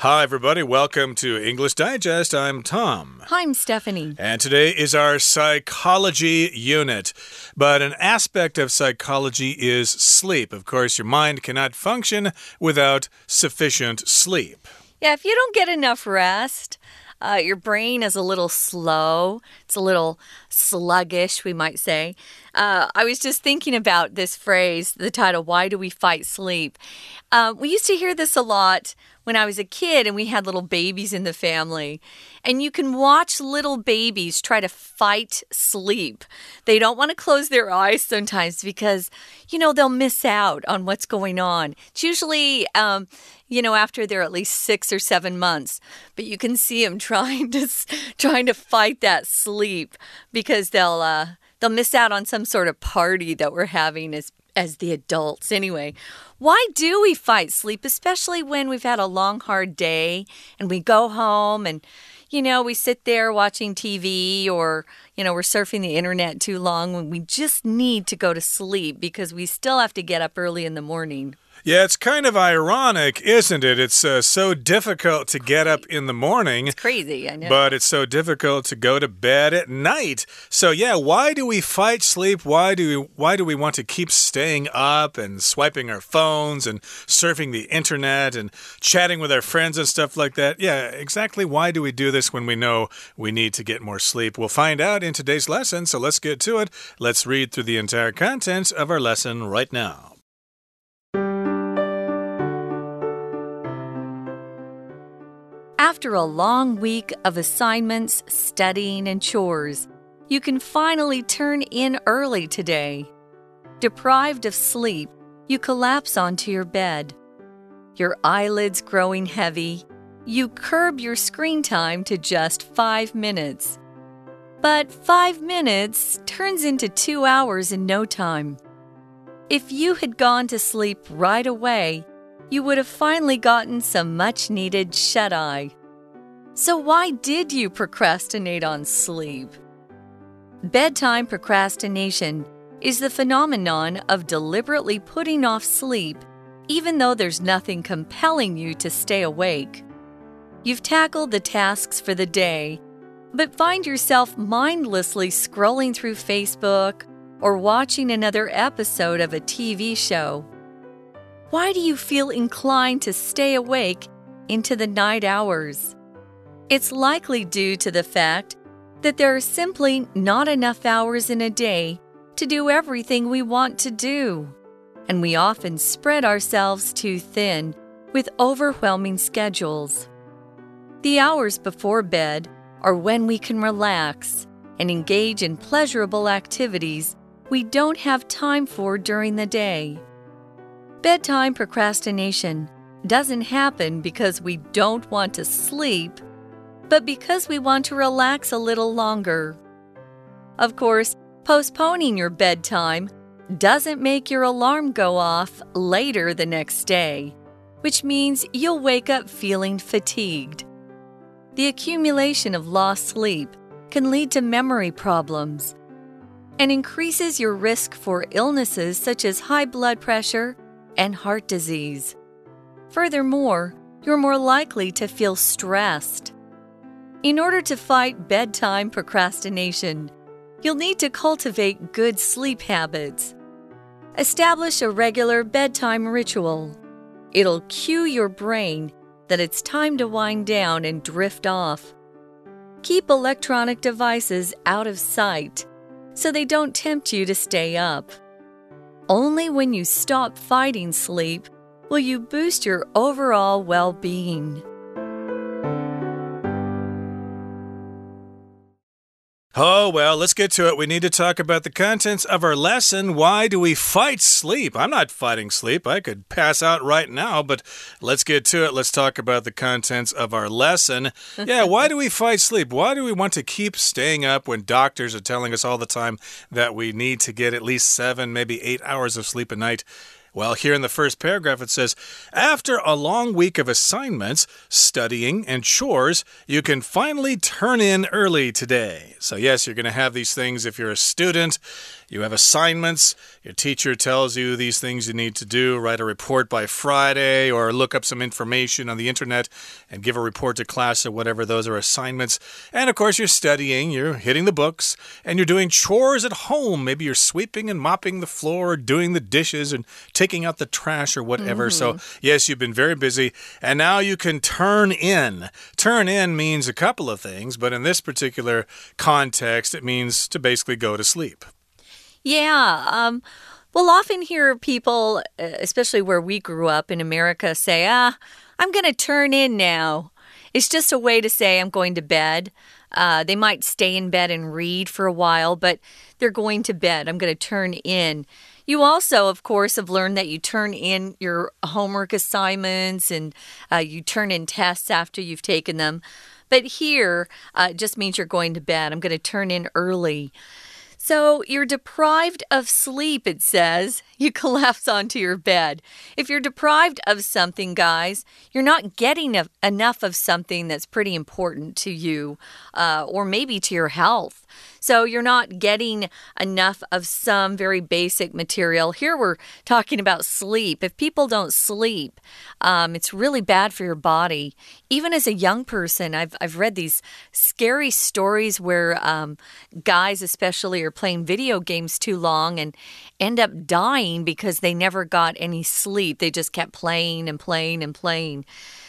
Hi, everybody. Welcome to English Digest. I'm Tom. Hi, I'm Stephanie. And today is our psychology unit. But an aspect of psychology is sleep. Of course, your mind cannot function without sufficient sleep. Yeah, if you don't get enough rest, uh, your brain is a little slow. It's a little sluggish, we might say. Uh, I was just thinking about this phrase, the title, Why Do We Fight Sleep? Uh, we used to hear this a lot when I was a kid and we had little babies in the family. And you can watch little babies try to fight sleep. They don't want to close their eyes sometimes because, you know, they'll miss out on what's going on. It's usually, um, you know, after they're at least six or seven months. But you can see them trying to trying to fight that sleep because they'll uh, they'll miss out on some sort of party that we're having as as the adults. Anyway, why do we fight sleep, especially when we've had a long, hard day and we go home and you know, we sit there watching TV or, you know, we're surfing the internet too long when we just need to go to sleep because we still have to get up early in the morning. Yeah, it's kind of ironic, isn't it? It's uh, so difficult to get up in the morning. It's crazy, I know. But it's so difficult to go to bed at night. So yeah, why do we fight sleep? Why do we why do we want to keep staying up and swiping our phones and surfing the internet and chatting with our friends and stuff like that? Yeah, exactly why do we do this when we know we need to get more sleep? We'll find out in today's lesson, so let's get to it. Let's read through the entire content of our lesson right now. After a long week of assignments, studying, and chores, you can finally turn in early today. Deprived of sleep, you collapse onto your bed. Your eyelids growing heavy, you curb your screen time to just five minutes. But five minutes turns into two hours in no time. If you had gone to sleep right away, you would have finally gotten some much needed shut eye. So, why did you procrastinate on sleep? Bedtime procrastination is the phenomenon of deliberately putting off sleep, even though there's nothing compelling you to stay awake. You've tackled the tasks for the day, but find yourself mindlessly scrolling through Facebook or watching another episode of a TV show. Why do you feel inclined to stay awake into the night hours? It's likely due to the fact that there are simply not enough hours in a day to do everything we want to do, and we often spread ourselves too thin with overwhelming schedules. The hours before bed are when we can relax and engage in pleasurable activities we don't have time for during the day. Bedtime procrastination doesn't happen because we don't want to sleep, but because we want to relax a little longer. Of course, postponing your bedtime doesn't make your alarm go off later the next day, which means you'll wake up feeling fatigued. The accumulation of lost sleep can lead to memory problems and increases your risk for illnesses such as high blood pressure and heart disease. Furthermore, you're more likely to feel stressed. In order to fight bedtime procrastination, you'll need to cultivate good sleep habits. Establish a regular bedtime ritual. It'll cue your brain that it's time to wind down and drift off. Keep electronic devices out of sight so they don't tempt you to stay up. Only when you stop fighting sleep will you boost your overall well being. Oh, well, let's get to it. We need to talk about the contents of our lesson. Why do we fight sleep? I'm not fighting sleep. I could pass out right now, but let's get to it. Let's talk about the contents of our lesson. Yeah, why do we fight sleep? Why do we want to keep staying up when doctors are telling us all the time that we need to get at least seven, maybe eight hours of sleep a night? Well, here in the first paragraph, it says After a long week of assignments, studying, and chores, you can finally turn in early today. So, yes, you're going to have these things if you're a student. You have assignments. Your teacher tells you these things you need to do. Write a report by Friday or look up some information on the internet and give a report to class or whatever. Those are assignments. And of course, you're studying, you're hitting the books, and you're doing chores at home. Maybe you're sweeping and mopping the floor, or doing the dishes, and taking out the trash or whatever. Mm -hmm. So, mm-hmm. yes, you've been very busy. And now you can turn in. Turn in means a couple of things, but in this particular context, it means to basically go to sleep. Yeah. Um, we'll often hear people, uh, especially where we grew up in America, say, ah, I'm going to turn in now. It's just a way to say I'm going to bed. Uh, they might stay in bed and read for a while, but they're going to bed. I'm going to turn in. You also, of course, have learned that you turn in your homework assignments and uh, you turn in tests after you've taken them. But here, uh, it just means you're going to bed. I'm going to turn in early. So you're deprived of sleep, it says. You collapse onto your bed. If you're deprived of something, guys, you're not getting enough of something that's pretty important to you uh, or maybe to your health. So you're not getting enough of some very basic material. Here we're talking about sleep. If people don't sleep, um, it's really bad for your body. Even as a young person, I've, I've read these scary stories where um, guys, especially, are playing video games too long and end up dying because they never got any sleep. They just kept playing and playing and playing.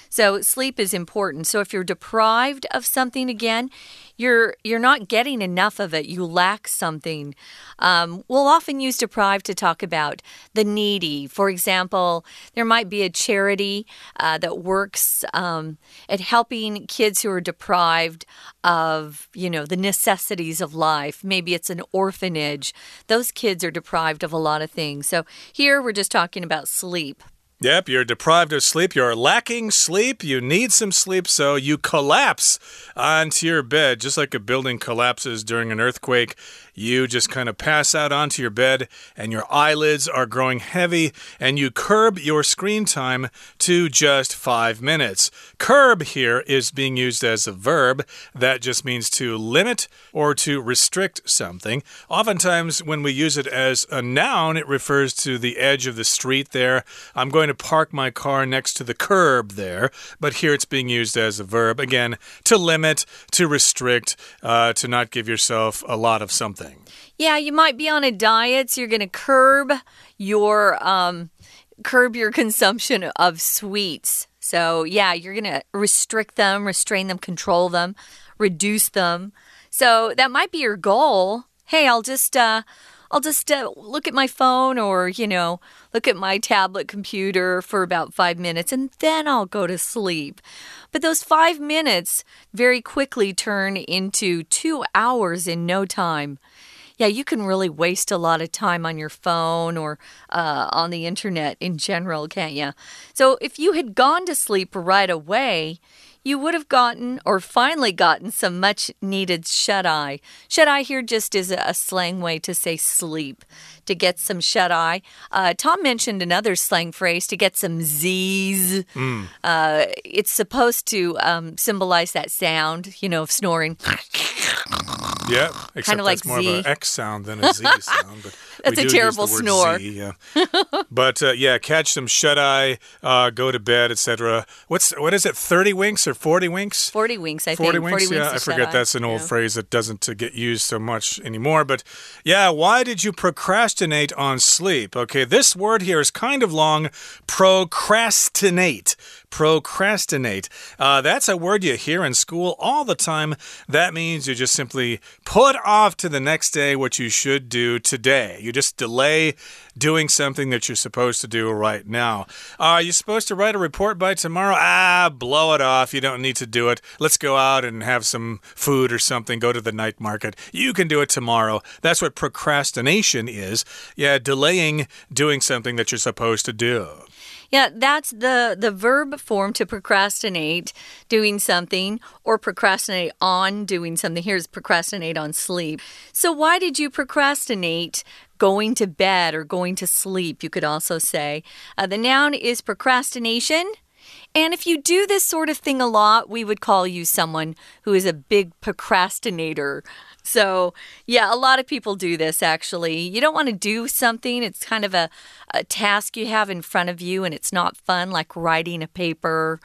So sleep is important. So if you're deprived of something again, you're you're not getting enough of it. You lack something. Um, we'll often use deprived to talk about the needy. For example, there might be a charity uh, that works um, at helping kids who are deprived of you know the necessities of life. Maybe it's an orphanage. Those kids are deprived of a lot of things. So here we're just talking about sleep. Yep, you're deprived of sleep. You're lacking sleep. You need some sleep, so you collapse onto your bed, just like a building collapses during an earthquake. You just kind of pass out onto your bed, and your eyelids are growing heavy, and you curb your screen time to just five minutes. Curb here is being used as a verb that just means to limit or to restrict something. Oftentimes, when we use it as a noun, it refers to the edge of the street there. I'm going to park my car next to the curb there, but here it's being used as a verb. Again, to limit, to restrict, uh, to not give yourself a lot of something. Yeah, you might be on a diet, so you're going to curb your um, curb your consumption of sweets. So yeah, you're going to restrict them, restrain them, control them, reduce them. So that might be your goal. Hey, I'll just uh, I'll just uh, look at my phone or, you know, look at my tablet computer for about five minutes and then I'll go to sleep. But those five minutes very quickly turn into two hours in no time. Yeah, you can really waste a lot of time on your phone or uh, on the internet in general, can't you? So if you had gone to sleep right away, you would have gotten or finally gotten some much needed shut eye. Shut eye here just is a, slang way to say sleep, to get some shut eye. Uh, Tom mentioned another slang phrase to get some Z's. Mm. Uh, it's supposed to um, symbolize that sound, you know, of snoring. Yeah, except like that's more Z. of an X sound than a Z sound. But that's a terrible snore. Z, yeah. but uh, yeah, catch some shut eye, uh, go to bed, etc. What's what is it? Thirty winks or forty winks? Forty winks, I 40 think. Winks? 40 winks. Yeah, I forget. That's an old yeah. phrase that doesn't uh, get used so much anymore. But yeah, why did you procrastinate on sleep? Okay, this word here is kind of long. Procrastinate procrastinate. Uh, that's a word you hear in school all the time. That means you just simply put off to the next day what you should do today. You just delay doing something that you're supposed to do right now. Are you supposed to write a report by tomorrow? Ah, blow it off. You don't need to do it. Let's go out and have some food or something. Go to the night market. You can do it tomorrow. That's what procrastination is. Yeah, delaying doing something that you're supposed to do. Yeah, that's the the verb form to procrastinate doing something or procrastinate on doing something. Here's procrastinate on sleep. So why did you procrastinate going to bed or going to sleep? You could also say uh, the noun is procrastination. And if you do this sort of thing a lot, we would call you someone who is a big procrastinator. So, yeah, a lot of people do this actually. You don't want to do something, it's kind of a, a task you have in front of you, and it's not fun, like writing a paper.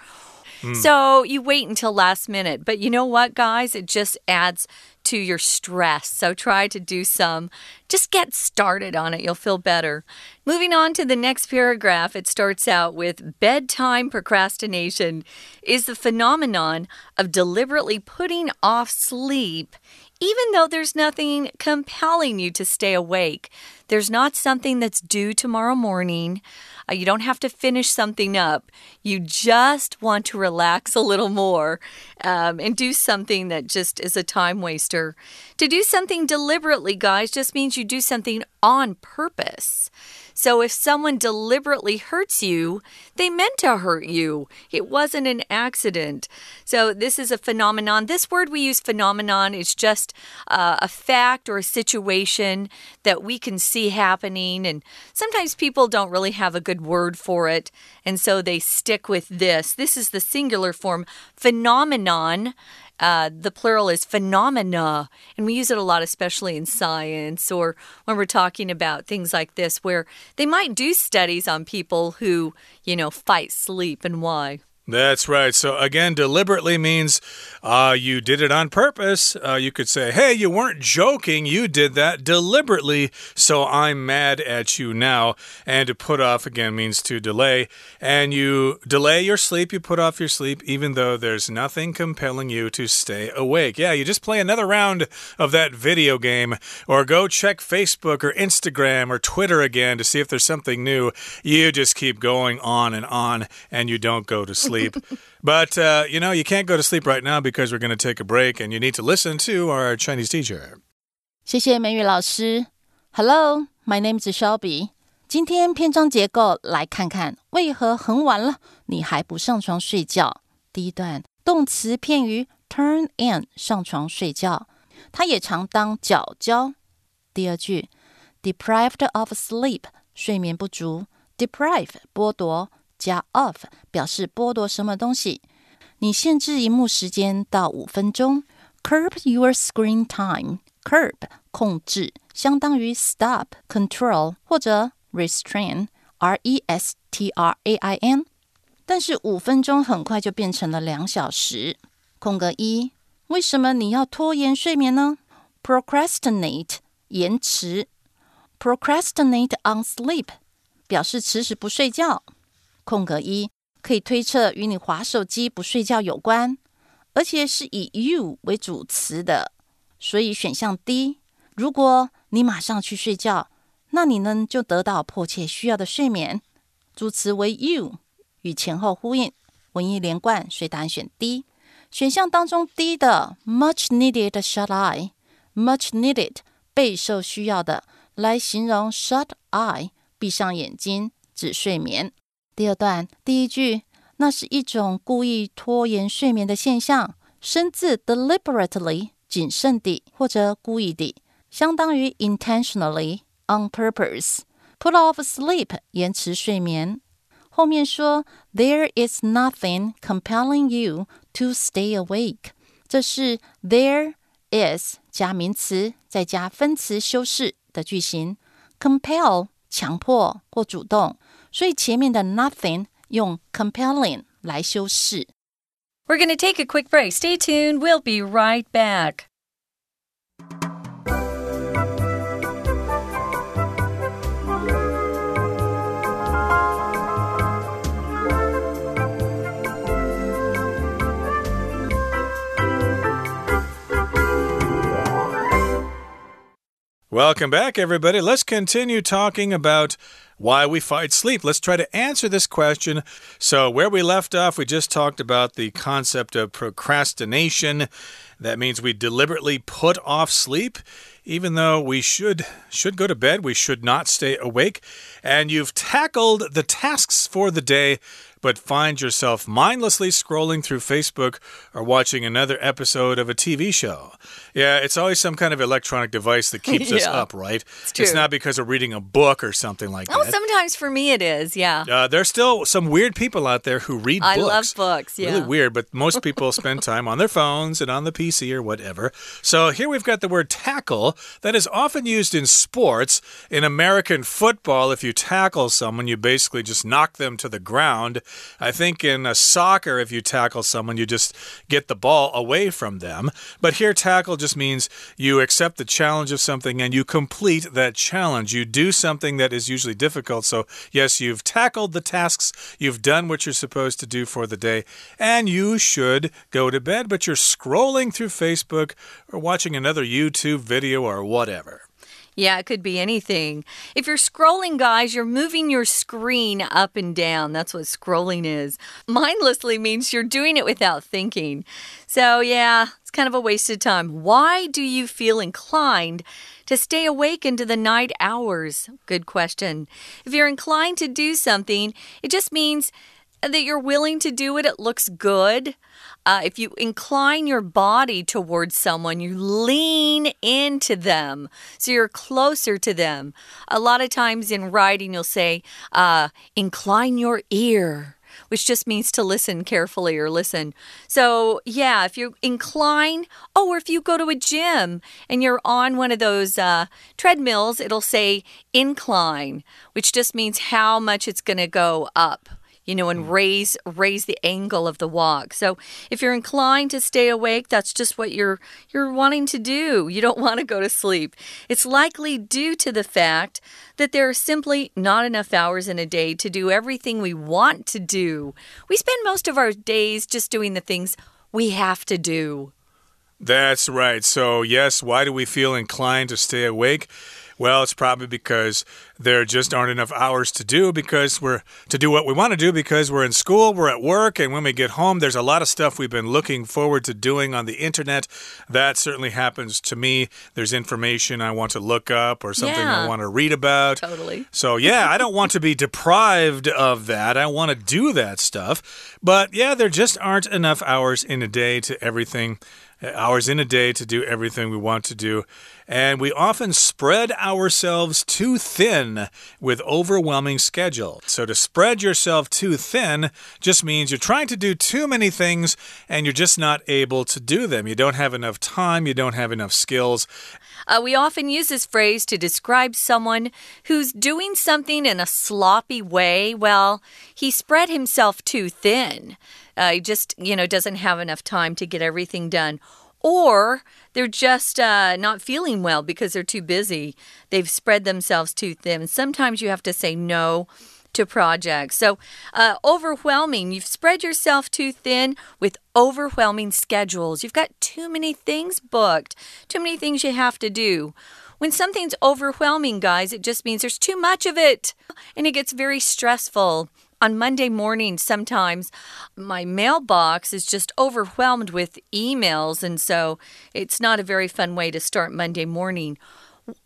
Mm. So you wait until last minute. But you know what, guys? It just adds to your stress. So try to do some. Just get started on it. You'll feel better. Moving on to the next paragraph, it starts out with bedtime procrastination is the phenomenon of deliberately putting off sleep even though there's nothing compelling you to stay awake. There's not something that's due tomorrow morning. Uh, you don't have to finish something up. You just want to relax a little more um, and do something that just is a time waster. To do something deliberately, guys, just means you do something on purpose. So if someone deliberately hurts you, they meant to hurt you. It wasn't an accident. So this is a phenomenon. This word we use, phenomenon, is just uh, a fact or a situation that we can see happening. And sometimes people don't really have a good word for it. And so they stick with this. This is the singular form, phenomenon. Uh, the plural is phenomena, and we use it a lot, especially in science or when we're talking about things like this, where they might do studies on people who, you know, fight sleep and why. That's right. So, again, deliberately means uh, you did it on purpose. Uh, you could say, hey, you weren't joking. You did that deliberately. So, I'm mad at you now. And to put off, again, means to delay. And you delay your sleep. You put off your sleep, even though there's nothing compelling you to stay awake. Yeah, you just play another round of that video game or go check Facebook or Instagram or Twitter again to see if there's something new. You just keep going on and on and you don't go to sleep sleep. but, uh, you know, you can't go to sleep right now because we're going to take a break and you need to listen to our Chinese teacher. 谢谢美语老师。Hello, my name is Shelby. 今天篇章结构来看看，为何很晚了你还不上床睡觉？第一段动词片语 turn in 上床睡觉，它也常当脚交。第二句 deprived of sleep 睡眠不足，deprive 剥夺。 加 of 表示剥夺什么东西。你限制荧幕时间到五分钟，curb your screen time。curb 控制，相当于 stop、control 或者 restrain，r e s t r a i n。但是五分钟很快就变成了两小时。空格一，为什么你要拖延睡眠呢？procrastinate 延迟，procrastinate on sleep 表示迟迟不睡觉。空格一可以推测与你划手机不睡觉有关，而且是以 you 为主词的，所以选项 D。如果你马上去睡觉，那你呢就得到迫切需要的睡眠。主词为 you，与前后呼应，文意连贯，所以答案选 D。选项当中 D 的 much needed shut eye，much needed 备受需要的，来形容 shut eye 闭上眼睛指睡眠。第二段第一句，那是一种故意拖延睡眠的现象。生字 deliberately 谨慎地或者故意地，相当于 intentionally on purpose。Put off sleep 延迟睡眠。后面说 there is nothing compelling you to stay awake。这是 there is 加名词再加分词修饰的句型。compel 强迫或主动。所以前面的 nothing 用 compelling 来修饰。We're going to take a quick break. Stay tuned. We'll be right back. Welcome back, everybody. Let's continue talking about why we fight sleep. Let's try to answer this question. So, where we left off, we just talked about the concept of procrastination. That means we deliberately put off sleep even though we should should go to bed, we should not stay awake. And you've tackled the tasks for the day but find yourself mindlessly scrolling through Facebook or watching another episode of a TV show. Yeah, it's always some kind of electronic device that keeps yeah, us up, right? It's, it's not because we're reading a book or something like that. Well, Sometimes for me it is, yeah. Uh, there's still some weird people out there who read I books. love books, yeah. Really weird, but most people spend time on their phones and on the PC or whatever. So here we've got the word tackle that is often used in sports. In American football, if you tackle someone, you basically just knock them to the ground. I think in uh, soccer, if you tackle someone, you just get the ball away from them. But here, tackle just means you accept the challenge of something and you complete that challenge. You do something that is usually difficult. So, yes, you've tackled the tasks, you've done what you're supposed to do for the day, and you should go to bed, but you're scrolling through Facebook or watching another YouTube video or whatever. Yeah, it could be anything. If you're scrolling, guys, you're moving your screen up and down. That's what scrolling is. Mindlessly means you're doing it without thinking. So, yeah, it's kind of a wasted time. Why do you feel inclined to stay awake into the night hours? Good question. If you're inclined to do something, it just means that you're willing to do it, it looks good. Uh, if you incline your body towards someone, you lean into them. So you're closer to them. A lot of times in writing, you'll say, uh, incline your ear which just means to listen carefully or listen. So, yeah, if you incline, oh, or if you go to a gym and you're on one of those uh, treadmills, it'll say incline, which just means how much it's going to go up you know, and mm. raise raise the angle of the walk. So if you're inclined to stay awake, that's just what you're you're wanting to do. You don't want to go to sleep. It's likely due to the fact that there are simply not enough hours in a day to do everything we want to do. We spend most of our days just doing the things we have to do. That's right. So, yes, why do we feel inclined to stay awake? Well, it's probably because there just aren't enough hours to do because we're to do what we want to do because we're in school, we're at work, and when we get home, there's a lot of stuff we've been looking forward to doing on the internet. That certainly happens to me. There's information I want to look up or something Yeah. I want to read about. Totally. So, yeah, I don't want to be deprived of that. I want to do that stuff. But yeah, there just aren't enough hours in a day to everything hours in a day to do everything we want to do. And we often spread ourselves too thin with overwhelming schedule. So to spread yourself too thin just means you're trying to do too many things and you're just not able to do them. You don't have enough time, you don't have enough skills. Uh, we often use this phrase to describe someone who's doing something in a sloppy way. Well, he spread himself too thin. Uh, he just, you know, doesn't have enough time to get everything done. Or they're just uh, not feeling well because they're too busy. They've spread themselves too thin. Sometimes you have to say no to projects. So, uh, overwhelming. You've spread yourself too thin with overwhelming schedules. You've got too many things booked, too many things you have to do. When something's overwhelming, guys, it just means there's too much of it and it gets very stressful. On Monday morning, sometimes my mailbox is just overwhelmed with emails, and so it's not a very fun way to start Monday morning.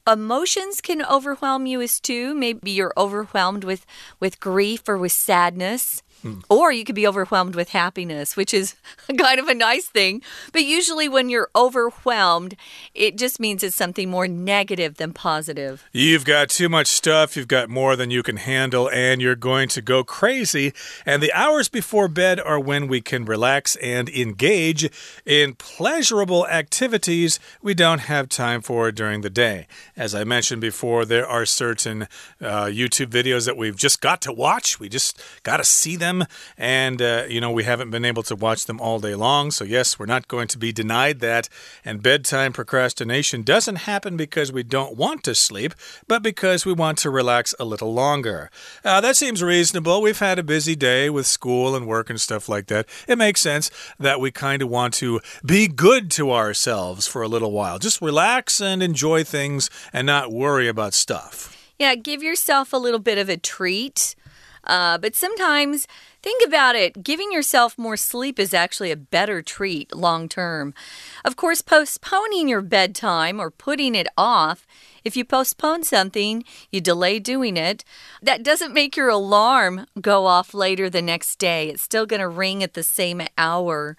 Emotions can overwhelm you as too. Maybe you're overwhelmed with with grief or with sadness or you could be overwhelmed with happiness which is kind of a nice thing but usually when you're overwhelmed it just means it's something more negative than positive You've got too much stuff, you've got more than you can handle, and you're going to go crazy. And the hours before bed are when we can relax and engage in pleasurable activities we don't have time for during the day. As I mentioned before, there are certain uh, YouTube videos that we've just got to watch. We just got to see them, and, uh, you know, we haven't been able to watch them all day long. So, yes, we're not going to be denied that. And bedtime procrastination doesn't happen because we don't want to sleep, but because we want to relax a little longer. Uh, that seems reasonable. We've had a busy day with school and work and stuff like that. It makes sense that we kind of want to be good to ourselves for a little while. Just relax and enjoy things and not worry about stuff. Yeah, give yourself a little bit of a treat. Uh, but sometimes think about it giving yourself more sleep is actually a better treat long term. Of course, postponing your bedtime or putting it off, if you postpone something, you delay doing it, that doesn't make your alarm go off later the next day. It's still going to ring at the same hour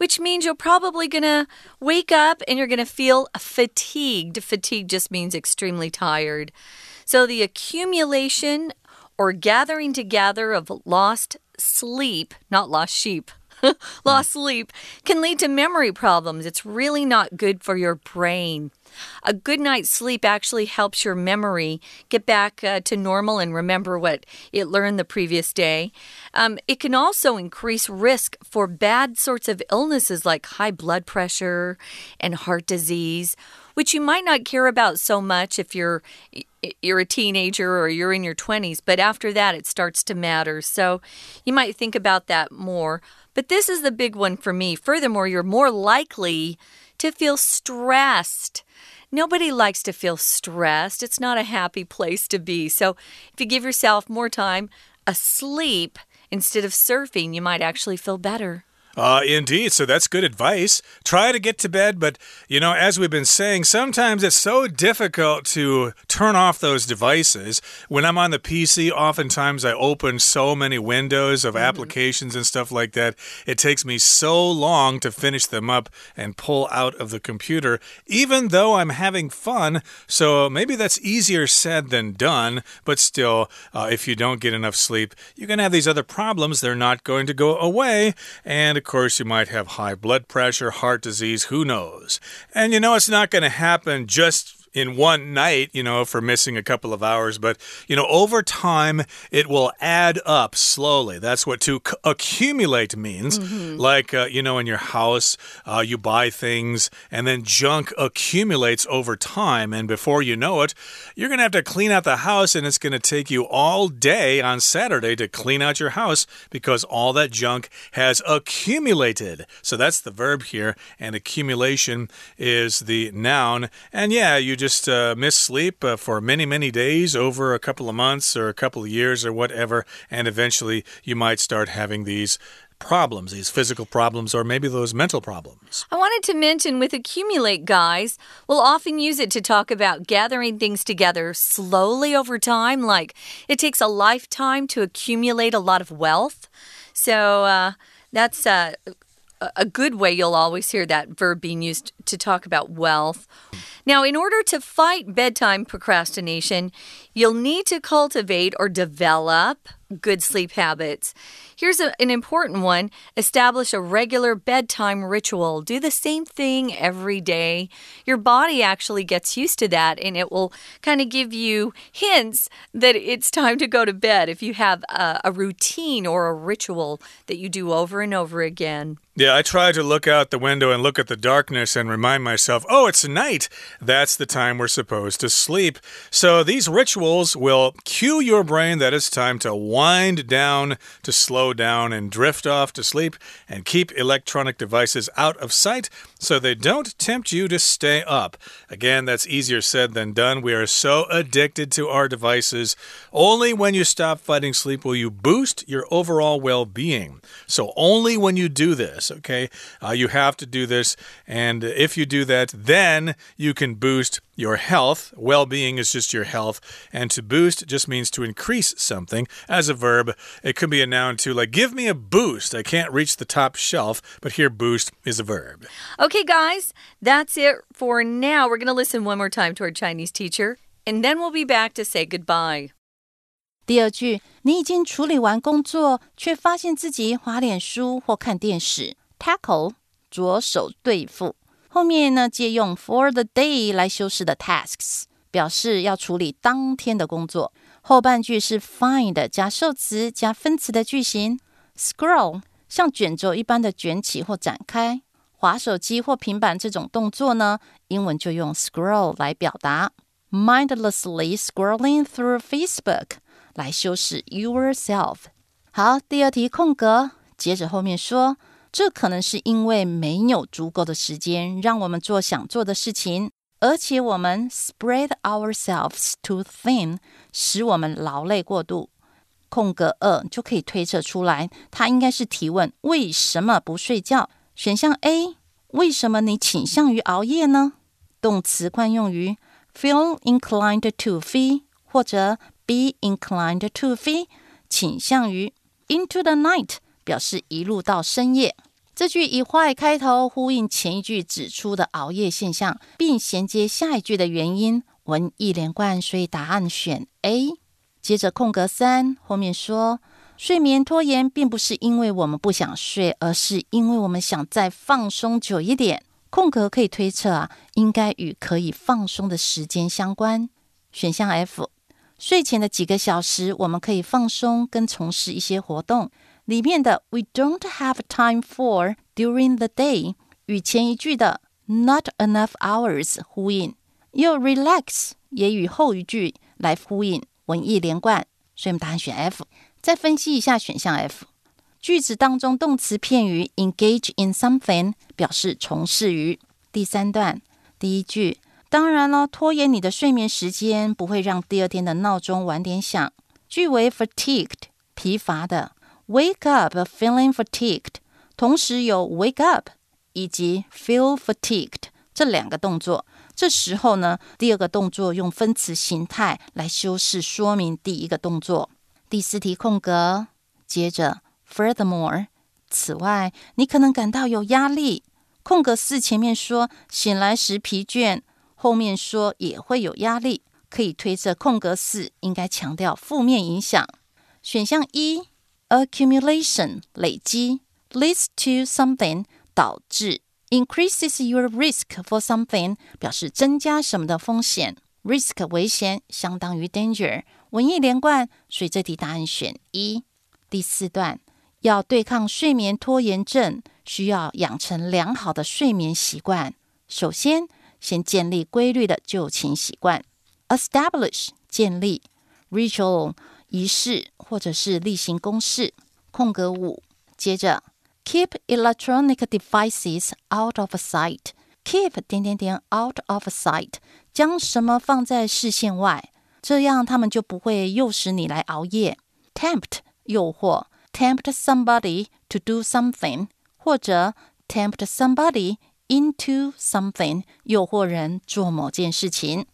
which means you're probably going to wake up and you're going to feel fatigued. Fatigue just means extremely tired. So the accumulation or gathering together of lost sleep, not lost sheep. lost sleep can lead to memory problems. It's really not good for your brain. A good night's sleep actually helps your memory get back uh, to normal and remember what it learned the previous day. Um, it can also increase risk for bad sorts of illnesses like high blood pressure and heart disease, which you might not care about so much if you're you're a teenager or you're in your 20s, but after that it starts to matter. So you might think about that more. But this is the big one for me. Furthermore, you're more likely to feel stressed. Nobody likes to feel stressed. It's not a happy place to be. So, if you give yourself more time asleep instead of surfing, you might actually feel better. Uh, indeed. So that's good advice. Try to get to bed, but you know, as we've been saying, sometimes it's so difficult to turn off those devices. When I'm on the PC, oftentimes I open so many windows of mm -hmm. applications and stuff like that. It takes me so long to finish them up and pull out of the computer, even though I'm having fun. So maybe that's easier said than done, but still, uh, if you don't get enough sleep, you're going to have these other problems. They're not going to go away. And of course, you might have high blood pressure, heart disease, who knows? And you know, it's not going to happen just in one night, you know, for missing a couple of hours. But, you know, over time, it will add up slowly. That's what to accumulate means. Mm -hmm. Like, uh, you know, in your house, uh, you buy things and then junk accumulates over time. And before you know it, you're going to have to clean out the house and it's going to take you all day on Saturday to clean out your house because all that junk has accumulated. So that's the verb here. And accumulation is the noun. And yeah, you just uh, miss sleep uh, for many, many days over a couple of months or a couple of years or whatever, and eventually you might start having these problems, these physical problems, or maybe those mental problems. I wanted to mention with accumulate, guys, we'll often use it to talk about gathering things together slowly over time. Like it takes a lifetime to accumulate a lot of wealth. So uh, that's uh, a good way you'll always hear that verb being used to talk about wealth. Now, in order to fight bedtime procrastination, you'll need to cultivate or develop good sleep habits. Here's a, an important one establish a regular bedtime ritual. Do the same thing every day. Your body actually gets used to that, and it will kind of give you hints that it's time to go to bed if you have a, a routine or a ritual that you do over and over again. Yeah, I try to look out the window and look at the darkness and remind myself, oh, it's night. That's the time we're supposed to sleep. So these rituals will cue your brain that it's time to wind down, to slow down, and drift off to sleep, and keep electronic devices out of sight so they don't tempt you to stay up. Again, that's easier said than done. We are so addicted to our devices. Only when you stop fighting sleep will you boost your overall well being. So only when you do this, okay? Uh, you have to do this. And if you do that, then you can boost your health. Well being is just your health. And to boost just means to increase something. As a verb, it could be a noun too, like give me a boost. I can't reach the top shelf, but here boost is a verb. Okay, guys, that's it for now. We're going to listen one more time to our Chinese teacher, and then we'll be back to say goodbye. 第二句，你已经处理完工作，却发现自己滑脸书或看电视。Tackle 着手对付，后面呢借用 for the day 来修饰的 tasks，表示要处理当天的工作。后半句是 find 加受词加分词的句型。Scroll 像卷轴一般的卷起或展开。 滑手机或平板这种动作呢，英文就用 scroll 来表达。Mindlessly scrolling through Facebook。来修饰 yourself。好，第二题空格，接着后面说，这可能是因为没有足够的时间让我们做想做的事情，而且我们 spread ourselves too thin，使我们劳累过度。空格二就可以推测出来，它应该是提问为什么不睡觉。选项 A，为什么你倾向于熬夜呢？动词惯用于 feel inclined to fee 或者 be inclined to fee，倾向于 into the night，表示一路到深夜。这句以 why 开头，呼应前一句指出的熬夜现象，并衔接下一句的原因文意连贯，所以答案选 A。接着空格三后面说，睡眠拖延并不是因为我们不想睡，而是因为我们想再放松久一点。空格可以推测啊，应该与可以放松的时间相关。选项 F，睡前的几个小时我们可以放松跟从事一些活动。里面的 We don't have time for during the day 与前一句的 Not enough hours 呼应，又 Relax 也与后一句来呼应。文意连贯，所以我们答案选 F。再分析一下选项 F，句子当中动词片语 engage in something 表示从事于。第三段第一句，当然了，拖延你的睡眠时间不会让第二天的闹钟晚点响。句为 fatigued 疲乏的，wake up feeling fatigued，同时有 wake up 以及 feel fatigued 这两个动作。这时候呢，第二个动作用分词形态来修饰说明第一个动作。第四题空格，接着 furthermore，此外，你可能感到有压力。空格四前面说醒来时疲倦，后面说也会有压力，可以推测空格四应该强调负面影响。选项一，accumulation 累积 leads to something 导致。increases your risk for something 表示增加什么的风险，risk 危险相当于 danger，文艺连贯，所以这题答案选一。第四段要对抗睡眠拖延症，需要养成良好的睡眠习惯。首先，先建立规律的就寝习惯，establish 建立，ritual 仪式或者是例行公事。空格五，接着。Keep electronic devices out of sight. Keep 点点点 out of sight，将什么放在视线外，这样他们就不会诱使你来熬夜。Tempt 诱惑，tempt somebody to do something，或者 tempt somebody into something，诱惑人做某件事情。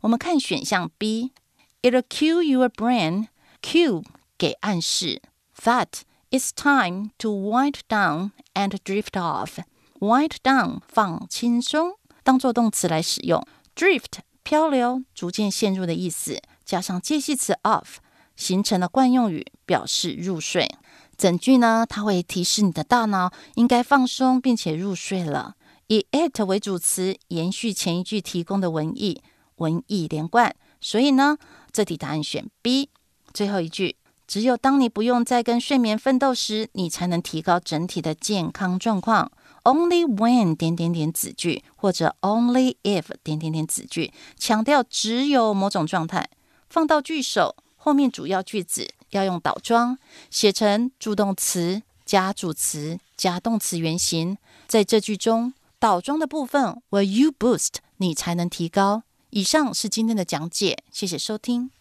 我们看选项 B，it'll cue your brain. Cue 给暗示，that It's time to wind down and drift off. Wind down 放轻松，当做动词来使用。Drift 漂流，逐渐陷入的意思，加上介系词 off 形成了惯用语，表示入睡。整句呢，它会提示你的大脑应该放松并且入睡了。以 it 为主词，延续前一句提供的文意，文意连贯。所以呢，这题答案选 B。最后一句。只有当你不用再跟睡眠奋斗时，你才能提高整体的健康状况。Only when 点点点子句或者 Only if 点点点子句，强调只有某种状态。放到句首后面，主要句子要用倒装，写成助动词加主词加动词原形。在这句中，倒装的部分 Will you boost 你才能提高。以上是今天的讲解，谢谢收听。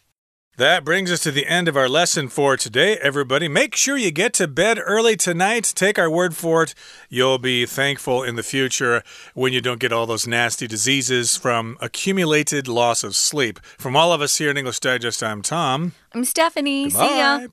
That brings us to the end of our lesson for today, everybody. Make sure you get to bed early tonight. Take our word for it. You'll be thankful in the future when you don't get all those nasty diseases from accumulated loss of sleep. From all of us here in English Digest, I'm Tom. I'm Stephanie. Goodbye. See ya.